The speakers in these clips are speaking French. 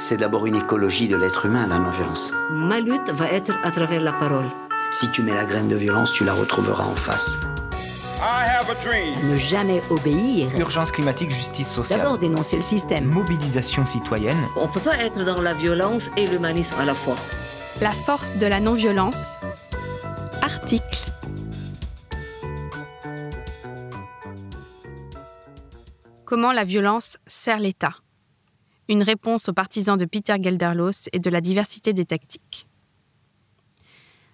C'est d'abord une écologie de l'être humain, la non-violence. Ma lutte va être à travers la parole. Si tu mets la graine de violence, tu la retrouveras en face. Ne jamais obéir. Urgence climatique, justice sociale. D'abord dénoncer le système. Mobilisation citoyenne. On ne peut pas être dans la violence et l'humanisme à la fois. La force de la non-violence. Article. Comment la violence sert l'État? Une réponse aux partisans de Peter Gelderlos et de la diversité des tactiques.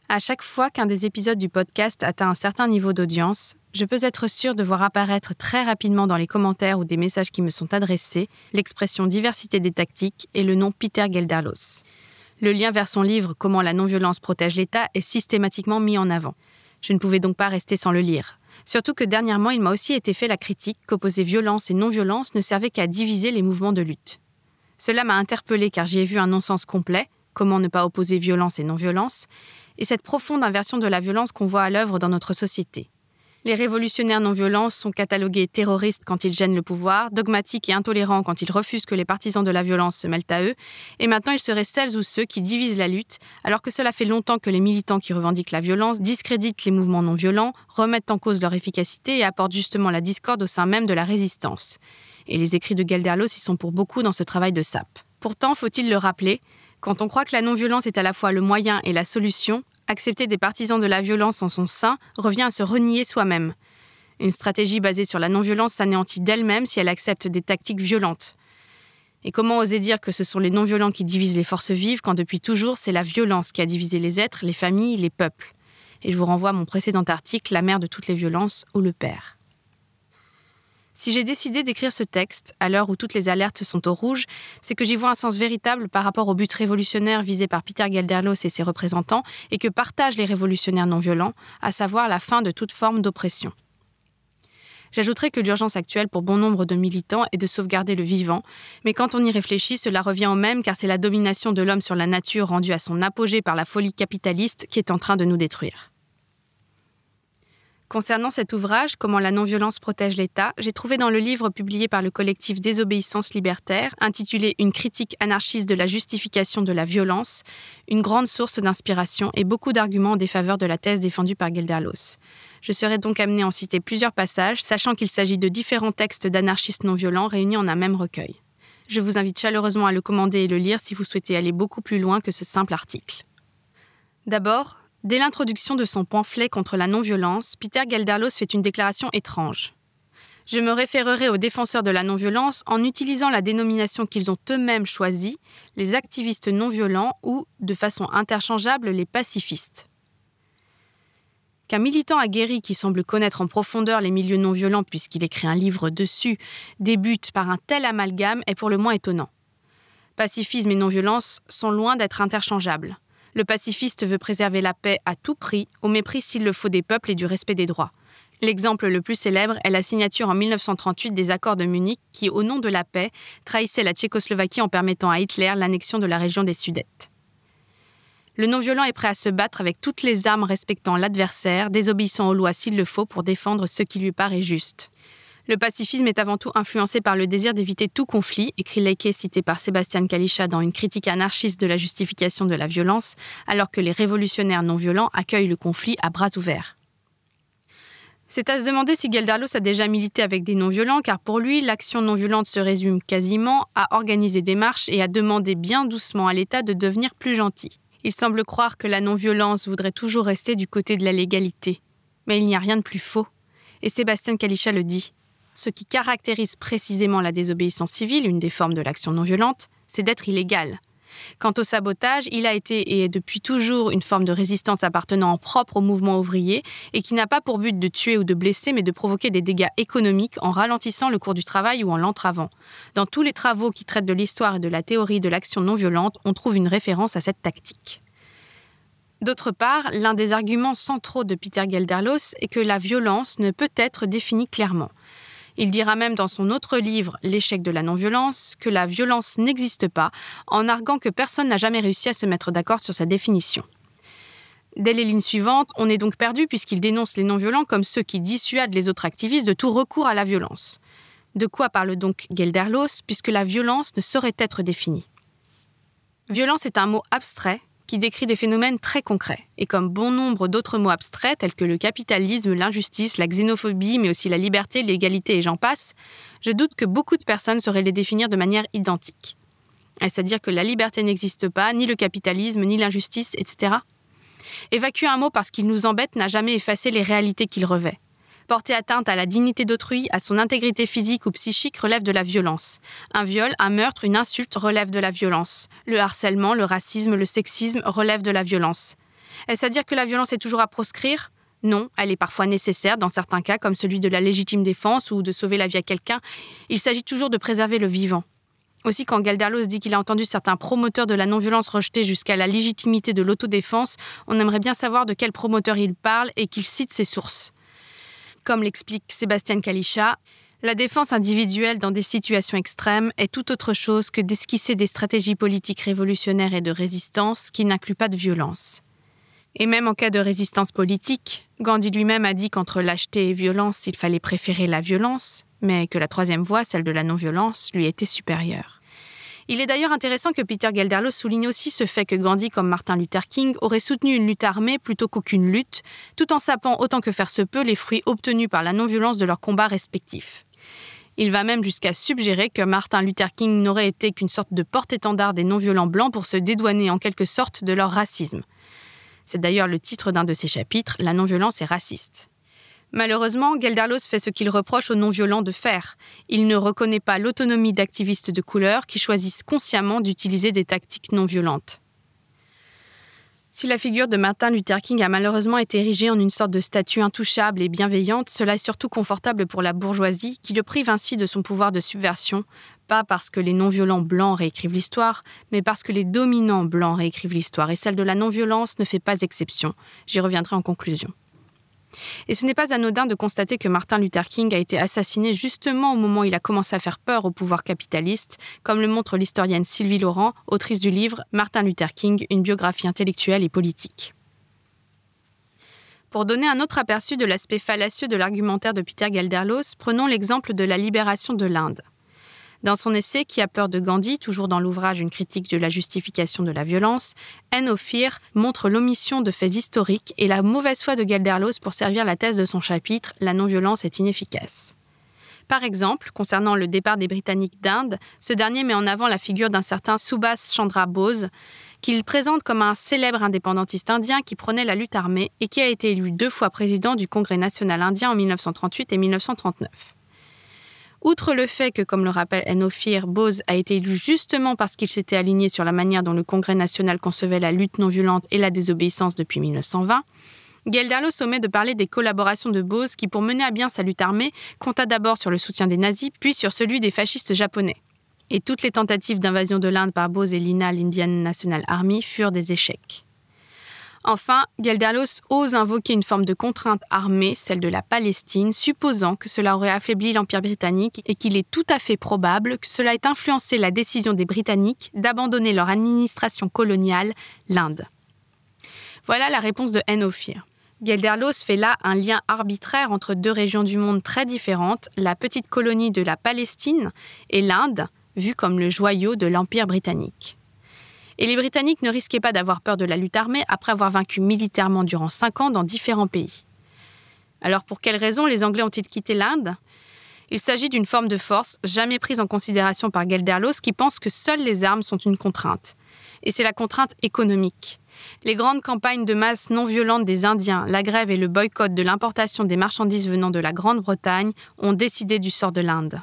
À chaque fois qu'un des épisodes du podcast atteint un certain niveau d'audience, je peux être sûr de voir apparaître très rapidement dans les commentaires ou des messages qui me sont adressés l'expression diversité des tactiques et le nom Peter Gelderlos. Le lien vers son livre Comment la non-violence protège l'État est systématiquement mis en avant. Je ne pouvais donc pas rester sans le lire. Surtout que dernièrement, il m'a aussi été fait la critique qu'opposer violence et non-violence ne servait qu'à diviser les mouvements de lutte. Cela m'a interpellé car j'y ai vu un non-sens complet, comment ne pas opposer violence et non-violence, et cette profonde inversion de la violence qu'on voit à l'œuvre dans notre société. Les révolutionnaires non violents sont catalogués terroristes quand ils gênent le pouvoir, dogmatiques et intolérants quand ils refusent que les partisans de la violence se mêlent à eux, et maintenant ils seraient celles ou ceux qui divisent la lutte, alors que cela fait longtemps que les militants qui revendiquent la violence discréditent les mouvements non violents, remettent en cause leur efficacité et apportent justement la discorde au sein même de la résistance. Et les écrits de Gelderlos y sont pour beaucoup dans ce travail de sape. Pourtant, faut-il le rappeler, quand on croit que la non-violence est à la fois le moyen et la solution, accepter des partisans de la violence en son sein revient à se renier soi-même. Une stratégie basée sur la non-violence s'anéantit d'elle-même si elle accepte des tactiques violentes. Et comment oser dire que ce sont les non-violents qui divisent les forces vives quand depuis toujours c'est la violence qui a divisé les êtres, les familles, les peuples? Et je vous renvoie à mon précédent article, La mère de toutes les violences ou le père. Si j'ai décidé d'écrire ce texte, à l'heure où toutes les alertes sont au rouge, c'est que j'y vois un sens véritable par rapport au but révolutionnaire visé par Peter Gelderlos et ses représentants et que partagent les révolutionnaires non violents, à savoir la fin de toute forme d'oppression. J'ajouterai que l'urgence actuelle pour bon nombre de militants est de sauvegarder le vivant, mais quand on y réfléchit, cela revient au même car c'est la domination de l'homme sur la nature rendue à son apogée par la folie capitaliste qui est en train de nous détruire. Concernant cet ouvrage, Comment la non-violence protège l'État, j'ai trouvé dans le livre publié par le collectif Désobéissance libertaire, intitulé Une critique anarchiste de la justification de la violence, une grande source d'inspiration et beaucoup d'arguments en défaveur de la thèse défendue par Gelderlos. Je serai donc amené à en citer plusieurs passages, sachant qu'il s'agit de différents textes d'anarchistes non violents réunis en un même recueil. Je vous invite chaleureusement à le commander et le lire si vous souhaitez aller beaucoup plus loin que ce simple article. D'abord, Dès l'introduction de son pamphlet contre la non-violence, Peter Gelderlos fait une déclaration étrange. Je me référerai aux défenseurs de la non-violence en utilisant la dénomination qu'ils ont eux-mêmes choisie, les activistes non-violents ou, de façon interchangeable, les pacifistes. Qu'un militant aguerri qui semble connaître en profondeur les milieux non-violents puisqu'il écrit un livre dessus débute par un tel amalgame est pour le moins étonnant. Pacifisme et non-violence sont loin d'être interchangeables. Le pacifiste veut préserver la paix à tout prix, au mépris s'il le faut des peuples et du respect des droits. L'exemple le plus célèbre est la signature en 1938 des accords de Munich qui, au nom de la paix, trahissaient la Tchécoslovaquie en permettant à Hitler l'annexion de la région des Sudètes. Le non-violent est prêt à se battre avec toutes les armes respectant l'adversaire, désobéissant aux lois s'il le faut pour défendre ce qui lui paraît juste. Le pacifisme est avant tout influencé par le désir d'éviter tout conflit, écrit Leike cité par Sébastien Kalischa dans une critique anarchiste de la justification de la violence, alors que les révolutionnaires non violents accueillent le conflit à bras ouverts. C'est à se demander si Geldarlos a déjà milité avec des non-violents, car pour lui, l'action non-violente se résume quasiment à organiser des marches et à demander bien doucement à l'État de devenir plus gentil. Il semble croire que la non-violence voudrait toujours rester du côté de la légalité. Mais il n'y a rien de plus faux. Et Sébastien Kalischa le dit ce qui caractérise précisément la désobéissance civile, une des formes de l'action non violente, c'est d'être illégal. Quant au sabotage, il a été et est depuis toujours une forme de résistance appartenant en propre au mouvement ouvrier et qui n'a pas pour but de tuer ou de blesser, mais de provoquer des dégâts économiques en ralentissant le cours du travail ou en l'entravant. Dans tous les travaux qui traitent de l'histoire et de la théorie de l'action non violente, on trouve une référence à cette tactique. D'autre part, l'un des arguments centraux de Peter Gelderlos est que la violence ne peut être définie clairement. Il dira même dans son autre livre, L'échec de la non-violence, que la violence n'existe pas, en arguant que personne n'a jamais réussi à se mettre d'accord sur sa définition. Dès les lignes suivantes, on est donc perdu puisqu'il dénonce les non-violents comme ceux qui dissuadent les autres activistes de tout recours à la violence. De quoi parle donc Gelderlos, puisque la violence ne saurait être définie? Violence est un mot abstrait qui décrit des phénomènes très concrets. Et comme bon nombre d'autres mots abstraits, tels que le capitalisme, l'injustice, la xénophobie, mais aussi la liberté, l'égalité et j'en passe, je doute que beaucoup de personnes sauraient les définir de manière identique. C'est-à-dire que la liberté n'existe pas, ni le capitalisme, ni l'injustice, etc. Évacuer un mot parce qu'il nous embête n'a jamais effacé les réalités qu'il revêt. Porter atteinte à la dignité d'autrui, à son intégrité physique ou psychique relève de la violence. Un viol, un meurtre, une insulte relève de la violence. Le harcèlement, le racisme, le sexisme relèvent de la violence. Est-ce à dire que la violence est toujours à proscrire? Non, elle est parfois nécessaire dans certains cas, comme celui de la légitime défense ou de sauver la vie à quelqu'un. Il s'agit toujours de préserver le vivant. Aussi, quand Galderlos dit qu'il a entendu certains promoteurs de la non-violence rejeter jusqu'à la légitimité de l'autodéfense, on aimerait bien savoir de quel promoteur il parle et qu'il cite ses sources. Comme l'explique Sébastien Kalisha, la défense individuelle dans des situations extrêmes est tout autre chose que d'esquisser des stratégies politiques révolutionnaires et de résistance qui n'incluent pas de violence. Et même en cas de résistance politique, Gandhi lui-même a dit qu'entre lâcheté et violence, il fallait préférer la violence, mais que la troisième voie, celle de la non-violence, lui était supérieure. Il est d'ailleurs intéressant que Peter Gelderlo souligne aussi ce fait que Gandhi, comme Martin Luther King, aurait soutenu une lutte armée plutôt qu'aucune lutte, tout en sapant autant que faire se peut les fruits obtenus par la non-violence de leurs combats respectifs. Il va même jusqu'à suggérer que Martin Luther King n'aurait été qu'une sorte de porte-étendard des non-violents blancs pour se dédouaner en quelque sorte de leur racisme. C'est d'ailleurs le titre d'un de ses chapitres, La non-violence est raciste. Malheureusement, Gelderlos fait ce qu'il reproche aux non-violents de faire. Il ne reconnaît pas l'autonomie d'activistes de couleur qui choisissent consciemment d'utiliser des tactiques non violentes. Si la figure de Martin Luther King a malheureusement été érigée en une sorte de statue intouchable et bienveillante, cela est surtout confortable pour la bourgeoisie, qui le prive ainsi de son pouvoir de subversion, pas parce que les non-violents blancs réécrivent l'histoire, mais parce que les dominants blancs réécrivent l'histoire, et celle de la non-violence ne fait pas exception. J'y reviendrai en conclusion. Et ce n'est pas anodin de constater que Martin Luther King a été assassiné justement au moment où il a commencé à faire peur au pouvoir capitaliste, comme le montre l'historienne Sylvie Laurent, autrice du livre Martin Luther King, une biographie intellectuelle et politique. Pour donner un autre aperçu de l'aspect fallacieux de l'argumentaire de Peter Gelderlos, prenons l'exemple de la libération de l'Inde. Dans son essai Qui a peur de Gandhi, toujours dans l'ouvrage Une critique de la justification de la violence, Anne Ophir montre l'omission de faits historiques et la mauvaise foi de Gelderlos pour servir la thèse de son chapitre La non-violence est inefficace. Par exemple, concernant le départ des Britanniques d'Inde, ce dernier met en avant la figure d'un certain Subhas Chandra Bose, qu'il présente comme un célèbre indépendantiste indien qui prenait la lutte armée et qui a été élu deux fois président du Congrès national indien en 1938 et 1939. Outre le fait que, comme le rappelle Enophir, Bose a été élu justement parce qu'il s'était aligné sur la manière dont le Congrès national concevait la lutte non violente et la désobéissance depuis 1920, Gelderlos omet de parler des collaborations de Bose qui, pour mener à bien sa lutte armée, compta d'abord sur le soutien des nazis, puis sur celui des fascistes japonais. Et toutes les tentatives d'invasion de l'Inde par Bose et l'INA, l'Indian National Army, furent des échecs. Enfin, Gelderlos ose invoquer une forme de contrainte armée, celle de la Palestine, supposant que cela aurait affaibli l'Empire britannique et qu'il est tout à fait probable que cela ait influencé la décision des Britanniques d'abandonner leur administration coloniale, l'Inde. Voilà la réponse de Ophir. Gelderlos fait là un lien arbitraire entre deux régions du monde très différentes, la petite colonie de la Palestine et l'Inde, vue comme le joyau de l'Empire britannique. Et les Britanniques ne risquaient pas d'avoir peur de la lutte armée après avoir vaincu militairement durant cinq ans dans différents pays. Alors pour quelles raisons les Anglais ont-ils quitté l'Inde? Il s'agit d'une forme de force jamais prise en considération par Gelderlos qui pense que seules les armes sont une contrainte. Et c'est la contrainte économique. Les grandes campagnes de masse non violentes des Indiens, la grève et le boycott de l'importation des marchandises venant de la Grande-Bretagne ont décidé du sort de l'Inde.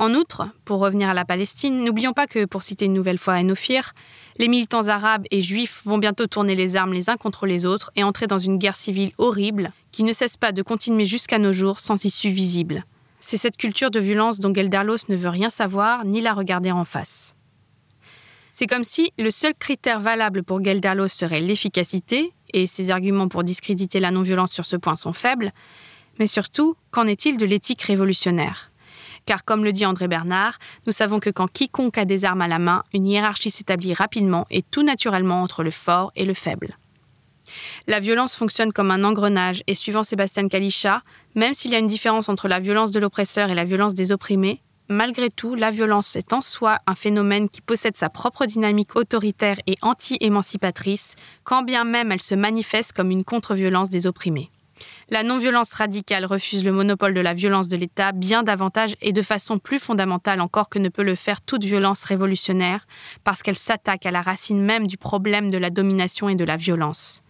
En outre, pour revenir à la Palestine, n'oublions pas que, pour citer une nouvelle fois Enophir, les militants arabes et juifs vont bientôt tourner les armes les uns contre les autres et entrer dans une guerre civile horrible qui ne cesse pas de continuer jusqu'à nos jours sans issue visible. C'est cette culture de violence dont Gelderlos ne veut rien savoir ni la regarder en face. C'est comme si le seul critère valable pour Gelderlos serait l'efficacité, et ses arguments pour discréditer la non-violence sur ce point sont faibles, mais surtout, qu'en est-il de l'éthique révolutionnaire? Car comme le dit André Bernard, nous savons que quand quiconque a des armes à la main, une hiérarchie s'établit rapidement et tout naturellement entre le fort et le faible. La violence fonctionne comme un engrenage et suivant Sébastien Kalischa, même s'il y a une différence entre la violence de l'oppresseur et la violence des opprimés, malgré tout, la violence est en soi un phénomène qui possède sa propre dynamique autoritaire et anti-émancipatrice, quand bien même elle se manifeste comme une contre-violence des opprimés. La non-violence radicale refuse le monopole de la violence de l'État bien davantage et de façon plus fondamentale encore que ne peut le faire toute violence révolutionnaire, parce qu'elle s'attaque à la racine même du problème de la domination et de la violence.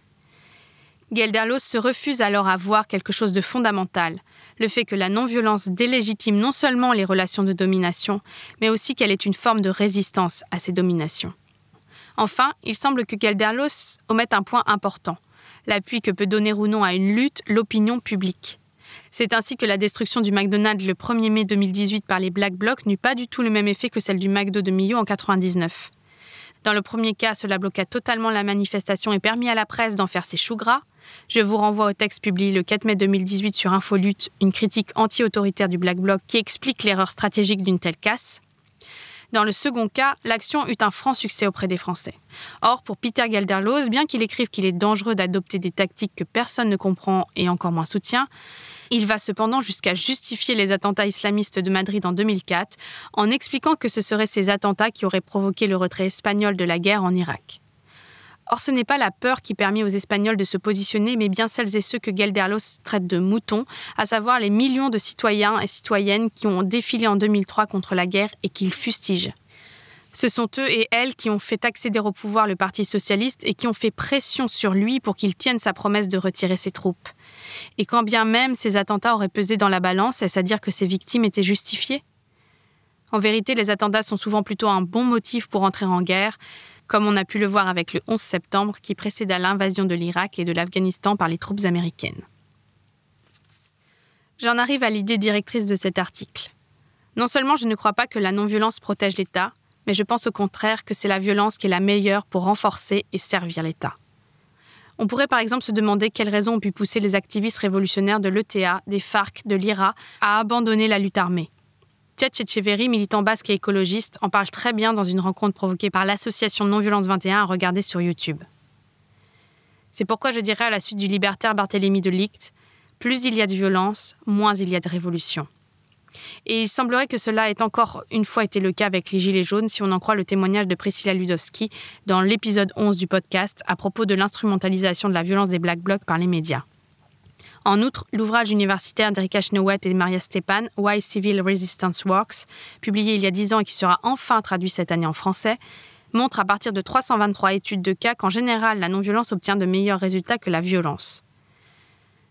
Gelderlos se refuse alors à voir quelque chose de fondamental, le fait que la non-violence délégitime non seulement les relations de domination, mais aussi qu'elle est une forme de résistance à ces dominations. Enfin, il semble que Gelderlos omette un point important – l'appui que peut donner ou non à une lutte l'opinion publique. C'est ainsi que la destruction du McDonald's le 1er mai 2018 par les Black Blocs n'eut pas du tout le même effet que celle du McDo de Millau en 1999. Dans le premier cas, cela bloqua totalement la manifestation et permit à la presse d'en faire ses choux gras. Je vous renvoie au texte publié le 4 mai 2018 sur Infolute, une critique anti-autoritaire du Black Bloc qui explique l'erreur stratégique d'une telle casse. Dans le second cas, l'action eut un franc succès auprès des Français. Or, pour Peter Gelderloos, bien qu'il écrive qu'il est dangereux d'adopter des tactiques que personne ne comprend et encore moins soutient, il va cependant jusqu'à justifier les attentats islamistes de Madrid en 2004 en expliquant que ce seraient ces attentats qui auraient provoqué le retrait espagnol de la guerre en Irak. Or, ce n'est pas la peur qui permet aux Espagnols de se positionner, mais bien celles et ceux que Gelderlos traite de moutons, à savoir les millions de citoyens et citoyennes qui ont défilé en 2003 contre la guerre et qu'ils fustigent. Ce sont eux et elles qui ont fait accéder au pouvoir le Parti socialiste et qui ont fait pression sur lui pour qu'il tienne sa promesse de retirer ses troupes. Et quand bien même ces attentats auraient pesé dans la balance, est-ce à dire que ces victimes étaient justifiées? En vérité, les attentats sont souvent plutôt un bon motif pour entrer en guerre, comme on a pu le voir avec le 11 septembre qui précéda l'invasion de l'Irak et de l'Afghanistan par les troupes américaines. J'en arrive à l'idée directrice de cet article. Non seulement je ne crois pas que la non-violence protège l'État, mais je pense au contraire que c'est la violence qui est la meilleure pour renforcer et servir l'État. On pourrait par exemple se demander quelles raisons ont pu pousser les activistes révolutionnaires de l'ETA, des FARC, de l'IRA à abandonner la lutte armée. Tchetch Echeverry, militant basque et écologiste, en parle très bien dans une rencontre provoquée par l'association Non-Violence 21 à regarder sur YouTube. C'est pourquoi je dirais à la suite du libertaire Barthélemy de Ligt plus il y a de violence, moins il y a de révolution. Et il semblerait que cela ait encore une fois été le cas avec les Gilets jaunes si on en croit le témoignage de Priscilla Ludowski dans l'épisode 11 du podcast à propos de l'instrumentalisation de la violence des Black Blocs par les médias. En outre, l'ouvrage universitaire d'Erika Chenoweth et Maria Stepan, Why Civil Resistance Works, publié il y a 10 ans et qui sera enfin traduit cette année en français, montre à partir de 323 études de cas qu'en général, la non-violence obtient de meilleurs résultats que la violence.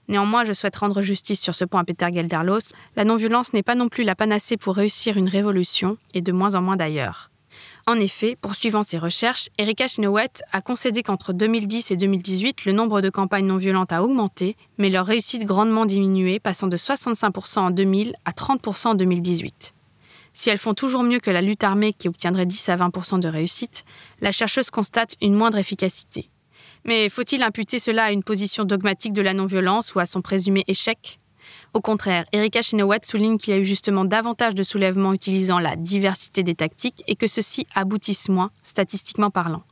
Néanmoins, je souhaite rendre justice sur ce point à Peter Gelderlos. La non-violence n'est pas non plus la panacée pour réussir une révolution, et de moins en moins d'ailleurs. En effet, poursuivant ses recherches, Erika Chenoweth a concédé qu'entre 2010 et 2018, le nombre de campagnes non violentes a augmenté, mais leur réussite grandement diminué, passant de 65% en 2000 à 30% en 2018. Si elles font toujours mieux que la lutte armée qui obtiendrait 10 à 20% de réussite, la chercheuse constate une moindre efficacité. Mais faut-il imputer cela à une position dogmatique de la non-violence ou à son présumé échec? Au contraire, Erika Chenoweth souligne qu'il y a eu justement davantage de soulèvements utilisant la diversité des tactiques et que ceux-ci aboutissent moins, statistiquement parlant.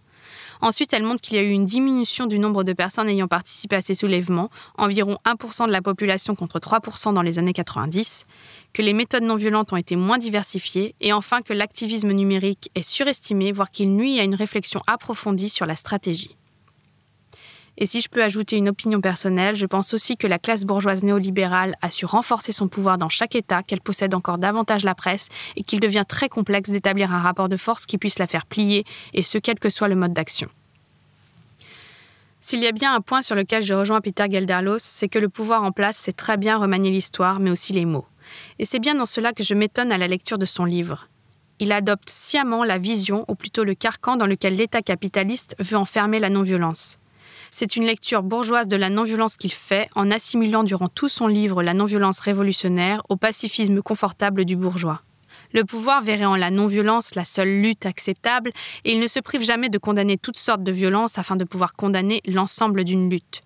Ensuite, elle montre qu'il y a eu une diminution du nombre de personnes ayant participé à ces soulèvements, environ 1% de la population contre 3% dans les années 90, que les méthodes non violentes ont été moins diversifiées, et enfin que l'activisme numérique est surestimé, voire qu'il nuit à une réflexion approfondie sur la stratégie. Et si je peux ajouter une opinion personnelle, je pense aussi que la classe bourgeoise néolibérale a su renforcer son pouvoir dans chaque État, qu'elle possède encore davantage la presse et qu'il devient très complexe d'établir un rapport de force qui puisse la faire plier, et ce quel que soit le mode d'action. S'il y a bien un point sur lequel je rejoins Peter Gelderlos, c'est que le pouvoir en place sait très bien remanier l'histoire, mais aussi les mots. Et c'est bien dans cela que je m'étonne à la lecture de son livre. Il adopte sciemment la vision, ou plutôt le carcan dans lequel l'État capitaliste veut enfermer la non-violence. C'est une lecture bourgeoise de la non-violence qu'il fait en assimilant durant tout son livre la non-violence révolutionnaire au pacifisme confortable du bourgeois. Le pouvoir verrait en la non-violence la seule lutte acceptable et il ne se prive jamais de condamner toutes sortes de violences afin de pouvoir condamner l'ensemble d'une lutte.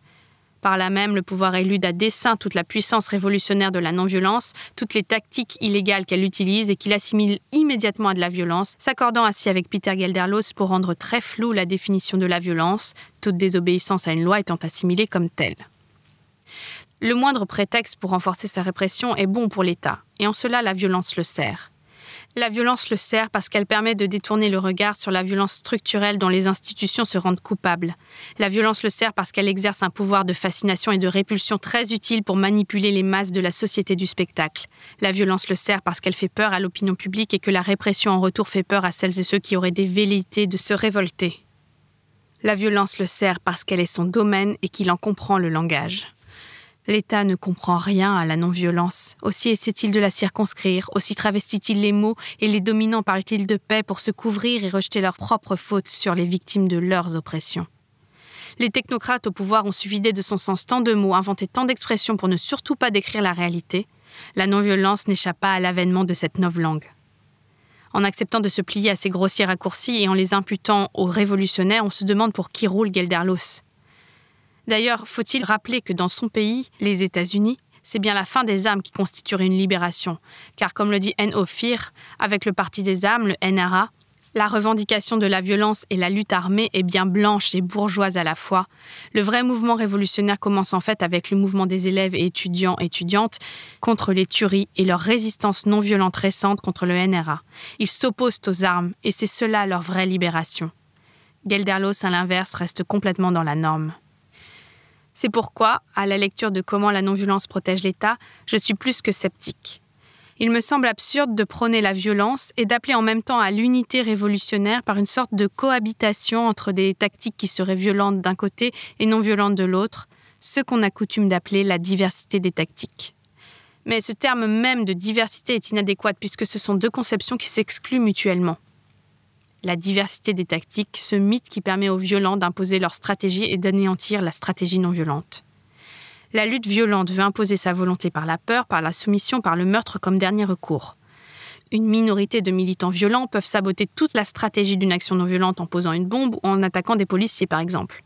Par là même, le pouvoir élude à dessein toute la puissance révolutionnaire de la non-violence, toutes les tactiques illégales qu'elle utilise et qu'il assimile immédiatement à de la violence, s'accordant ainsi avec Peter Gelderlos pour rendre très floue la définition de la violence, toute désobéissance à une loi étant assimilée comme telle. Le moindre prétexte pour renforcer sa répression est bon pour l'État, et en cela la violence le sert. La violence le sert parce qu'elle permet de détourner le regard sur la violence structurelle dont les institutions se rendent coupables. La violence le sert parce qu'elle exerce un pouvoir de fascination et de répulsion très utile pour manipuler les masses de la société du spectacle. La violence le sert parce qu'elle fait peur à l'opinion publique et que la répression en retour fait peur à celles et ceux qui auraient des velléités de se révolter. La violence le sert parce qu'elle est son domaine et qu'il en comprend le langage. L'État ne comprend rien à la non-violence. Aussi essaie-t-il de la circonscrire, aussi travestit-il les mots et les dominants parlent-ils de paix pour se couvrir et rejeter leurs propres fautes sur les victimes de leurs oppressions. Les technocrates au pouvoir ont su de son sens tant de mots, inventé tant d'expressions pour ne surtout pas décrire la réalité. La non-violence n'échappe pas à l'avènement de cette langue. En acceptant de se plier à ces grossiers raccourcis et en les imputant aux révolutionnaires, on se demande pour qui roule Gelderlos. D'ailleurs, faut-il rappeler que dans son pays, les États-Unis, c'est bien la fin des armes qui constituerait une libération, car comme le dit N. Ophir, avec le Parti des armes, le NRA, la revendication de la violence et la lutte armée est bien blanche et bourgeoise à la fois. Le vrai mouvement révolutionnaire commence en fait avec le mouvement des élèves et étudiants étudiantes contre les tueries et leur résistance non violente récente contre le NRA. Ils s'opposent aux armes et c'est cela leur vraie libération. Gelderlos, à l'inverse, reste complètement dans la norme. C'est pourquoi, à la lecture de comment la non-violence protège l'État, je suis plus que sceptique. Il me semble absurde de prôner la violence et d'appeler en même temps à l'unité révolutionnaire par une sorte de cohabitation entre des tactiques qui seraient violentes d'un côté et non violentes de l'autre, ce qu'on a coutume d'appeler la diversité des tactiques. Mais ce terme même de diversité est inadéquat puisque ce sont deux conceptions qui s'excluent mutuellement la diversité des tactiques, ce mythe qui permet aux violents d'imposer leur stratégie et d'anéantir la stratégie non violente. La lutte violente veut imposer sa volonté par la peur, par la soumission, par le meurtre comme dernier recours. Une minorité de militants violents peuvent saboter toute la stratégie d'une action non violente en posant une bombe ou en attaquant des policiers, par exemple.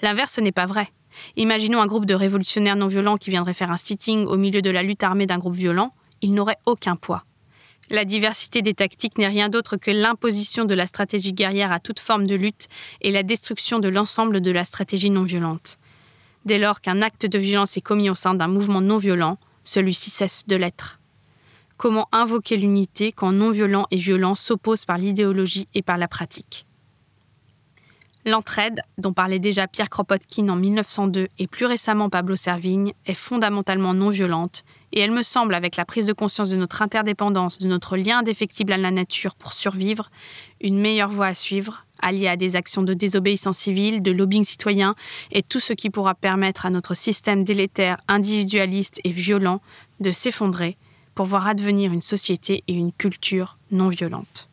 L'inverse n'est pas vrai. Imaginons un groupe de révolutionnaires non violents qui viendraient faire un sitting au milieu de la lutte armée d'un groupe violent. Il n'aurait aucun poids. La diversité des tactiques n'est rien d'autre que l'imposition de la stratégie guerrière à toute forme de lutte et la destruction de l'ensemble de la stratégie non violente. Dès lors qu'un acte de violence est commis au sein d'un mouvement non violent, celui-ci cesse de l'être. Comment invoquer l'unité quand non violent et violent s'opposent par l'idéologie et par la pratique? L'entraide, dont parlait déjà Pierre Kropotkin en 1902 et plus récemment Pablo Servigne, est fondamentalement non violente, et elle me semble, avec la prise de conscience de notre interdépendance, de notre lien indéfectible à la nature pour survivre, une meilleure voie à suivre, alliée à des actions de désobéissance civile, de lobbying citoyen et tout ce qui pourra permettre à notre système délétère, individualiste et violent de s'effondrer pour voir advenir une société et une culture non violente.